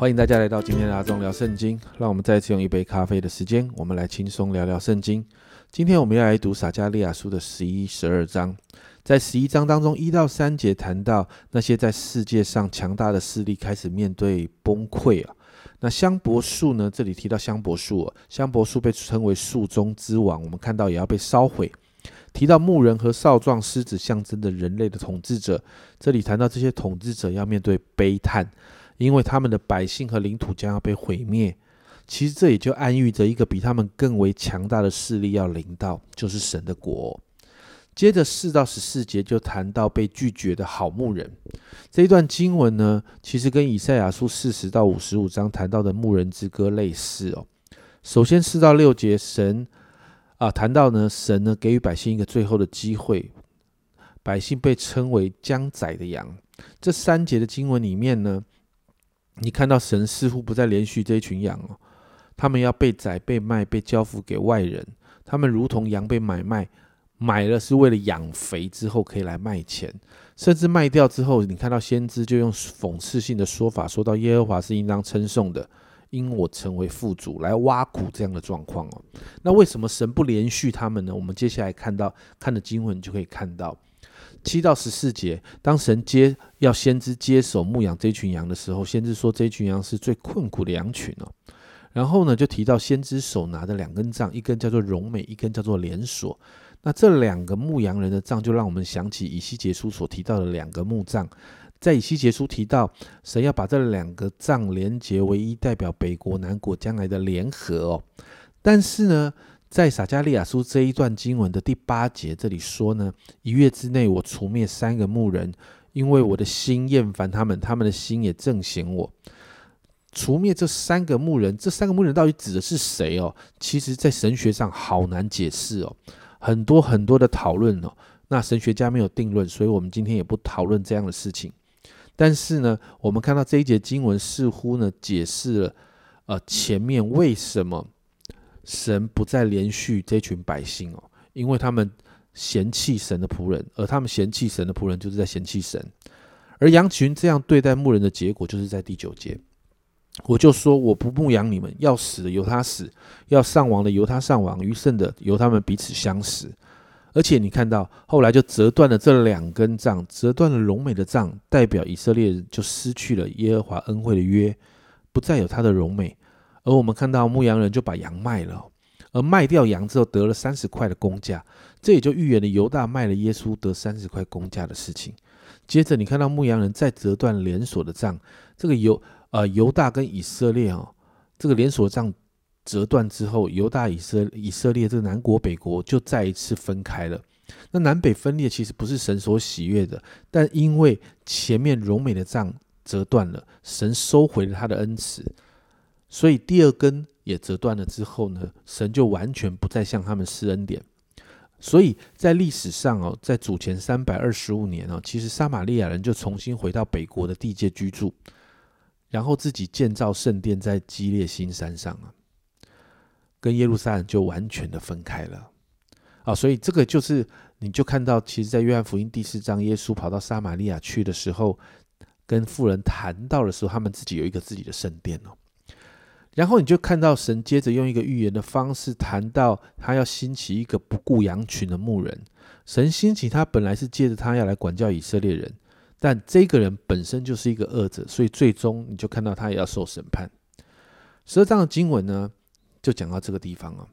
欢迎大家来到今天的阿忠聊圣经。让我们再次用一杯咖啡的时间，我们来轻松聊聊圣经。今天我们要来读撒加利亚书的十一、十二章。在十一章当中，一到三节谈到那些在世界上强大的势力开始面对崩溃啊。那香柏树呢？这里提到香柏树，香柏树被称为树中之王。我们看到也要被烧毁。提到牧人和少壮狮子象征的人类的统治者，这里谈到这些统治者要面对悲叹，因为他们的百姓和领土将要被毁灭。其实这也就暗喻着一个比他们更为强大的势力要临到，就是神的国。接着四到十四节就谈到被拒绝的好牧人这一段经文呢，其实跟以赛亚书四十到五十五章谈到的牧人之歌类似哦。首先四到六节，神啊谈到呢，神呢给予百姓一个最后的机会，百姓被称为将宰的羊。这三节的经文里面呢，你看到神似乎不再连续这一群羊哦，他们要被宰、被卖、被交付给外人，他们如同羊被买卖。买了是为了养肥，之后可以来卖钱，甚至卖掉之后，你看到先知就用讽刺性的说法，说到耶和华是应当称颂的，因我成为富主来挖苦这样的状况哦。那为什么神不连续他们呢？我们接下来看到看的经文就可以看到七到十四节，当神接要先知接手牧养这群羊的时候，先知说这群羊是最困苦的羊群哦。然后呢，就提到先知手拿的两根杖，一根叫做荣美，一根叫做连锁。那这两个牧羊人的杖，就让我们想起以西结书所提到的两个木杖。在以西结书提到，神要把这两个杖连结为一，代表北国南国将来的联合哦。但是呢，在撒加利亚书这一段经文的第八节这里说呢，一月之内我除灭三个牧人，因为我的心厌烦他们，他们的心也正嫌我。除灭这三个牧人，这三个牧人到底指的是谁哦？其实，在神学上好难解释哦。很多很多的讨论哦，那神学家没有定论，所以我们今天也不讨论这样的事情。但是呢，我们看到这一节经文似乎呢解释了，呃，前面为什么神不再连续这群百姓哦，因为他们嫌弃神的仆人，而他们嫌弃神的仆人就是在嫌弃神，而羊群这样对待牧人的结果就是在第九节。我就说我不牧养你们，要死的由他死，要上亡的由他上亡，余剩的由他们彼此相死。而且你看到后来就折断了这两根杖，折断了荣美的杖，代表以色列人就失去了耶和华恩惠的约，不再有他的荣美。而我们看到牧羊人就把羊卖了，而卖掉羊之后得了三十块的工价，这也就预言了犹大卖了耶稣得三十块工价的事情。接着你看到牧羊人再折断连锁的杖，这个犹。呃，犹大跟以色列哦，这个连锁账折断之后，犹大、以色以色列这个南国北国就再一次分开了。那南北分裂其实不是神所喜悦的，但因为前面荣美的杖折断了，神收回了他的恩慈，所以第二根也折断了之后呢，神就完全不再向他们施恩典。所以在历史上哦，在主前三百二十五年哦，其实撒玛利亚人就重新回到北国的地界居住。然后自己建造圣殿在基列新山上啊，跟耶路撒冷就完全的分开了啊，所以这个就是你就看到，其实，在约翰福音第四章，耶稣跑到撒玛利亚去的时候，跟富人谈到的时候，他们自己有一个自己的圣殿哦。然后你就看到神接着用一个预言的方式谈到，他要兴起一个不顾羊群的牧人。神兴起他本来是借着他要来管教以色列人。但这个人本身就是一个恶者，所以最终你就看到他也要受审判。十二章的经文呢，就讲到这个地方啊。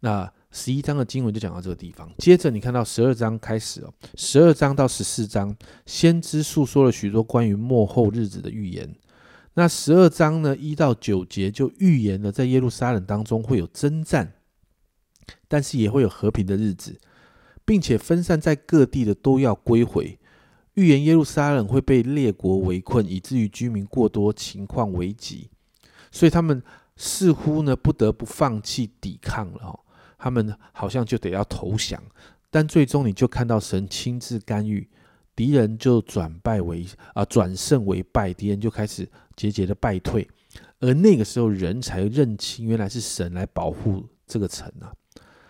那十一章的经文就讲到这个地方。接着你看到十二章开始哦，十二章到十四章，先知诉说了许多关于末后日子的预言。那十二章呢，一到九节就预言了在耶路撒冷当中会有征战，但是也会有和平的日子，并且分散在各地的都要归回。预言耶路撒冷会被列国围困，以至于居民过多，情况危急，所以他们似乎呢不得不放弃抵抗了。哦，他们好像就得要投降，但最终你就看到神亲自干预，敌人就转败为啊转胜为败，敌人就开始节节的败退，而那个时候人才认清原来是神来保护这个城啊，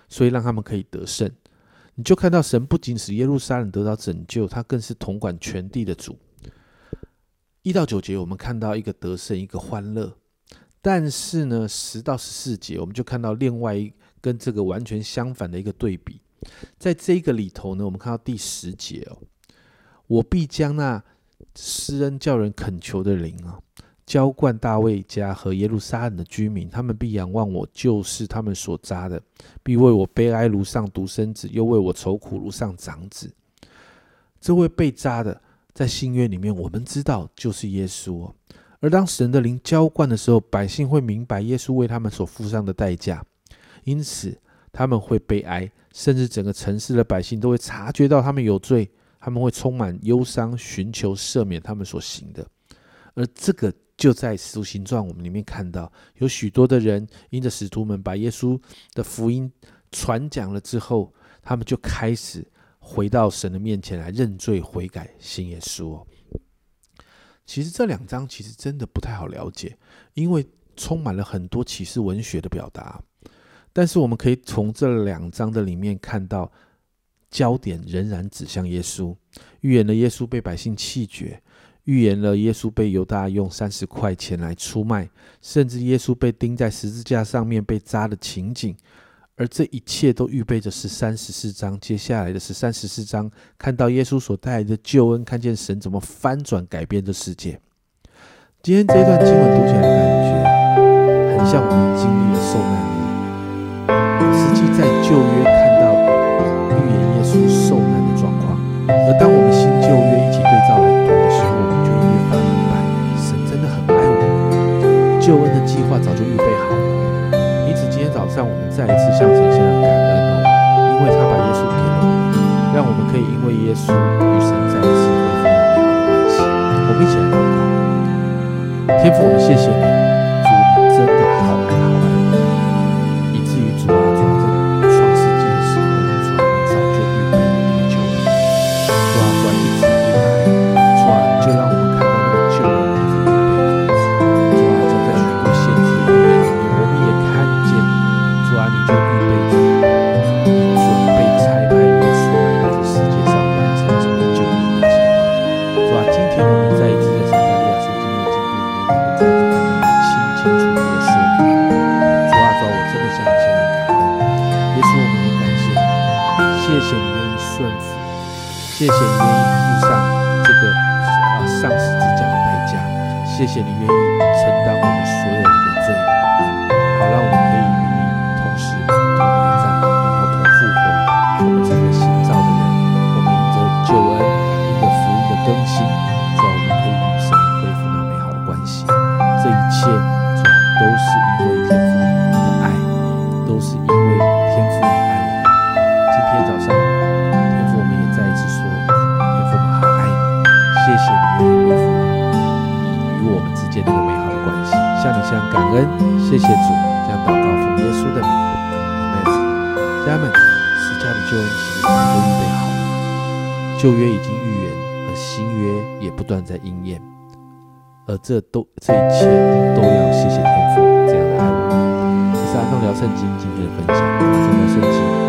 所以让他们可以得胜。你就看到神不仅使耶路撒冷得到拯救，他更是统管全地的主。一到九节，我们看到一个得胜，一个欢乐。但是呢，十到十四节，我们就看到另外一跟这个完全相反的一个对比。在这个里头呢，我们看到第十节哦，我必将那施恩叫人恳求的灵啊，浇灌大卫家和耶路撒冷的居民，他们必仰望我，就是他们所扎的，必为我悲哀如上独生子，又为我愁苦如上长子。这位被扎的，在新约里面，我们知道就是耶稣。而当神的灵浇灌的时候，百姓会明白耶稣为他们所付上的代价，因此他们会悲哀，甚至整个城市的百姓都会察觉到他们有罪，他们会充满忧伤，寻求赦免他们所行的。而这个就在使徒行传我们里面看到，有许多的人因着使徒们把耶稣的福音传讲了之后，他们就开始回到神的面前来认罪悔改，信耶稣。其实这两章其实真的不太好了解，因为充满了很多启示文学的表达。但是我们可以从这两章的里面看到，焦点仍然指向耶稣，预言了耶稣被百姓弃绝，预言了耶稣被犹大用三十块钱来出卖，甚至耶稣被钉在十字架上面被扎的情景。而这一切都预备着十三十四章，接下来的十三十四章，看到耶稣所带来的救恩，看见神怎么翻转改变这世界。今天这段经文读起来的感觉很像我们经历了受难日，实际在旧约而当我们新旧约一起对照来读的时候，我们就越发明白，神真的很爱我们，救恩的计划早就预备好了。因此今天早上，我们再一次向神献上感恩哦，因为他把耶稣给了我们，让我们可以因为耶稣与神再一次恢复美好的关系。我们一起来祷告，天父，我们谢谢，你谢谢你愿意顺服，谢谢你愿意付上这个啊丧尸之家的代价，谢谢你愿意向感恩，谢谢主，将祷告奉耶稣的名，阿门。家人们，十架的救恩其实早就预备好了，旧约已经预言，而新约也不断在应验，而这都这一切都要谢谢天父这样的爱我们。以上，阿忠聊圣经今天的分享，阿忠聊圣经。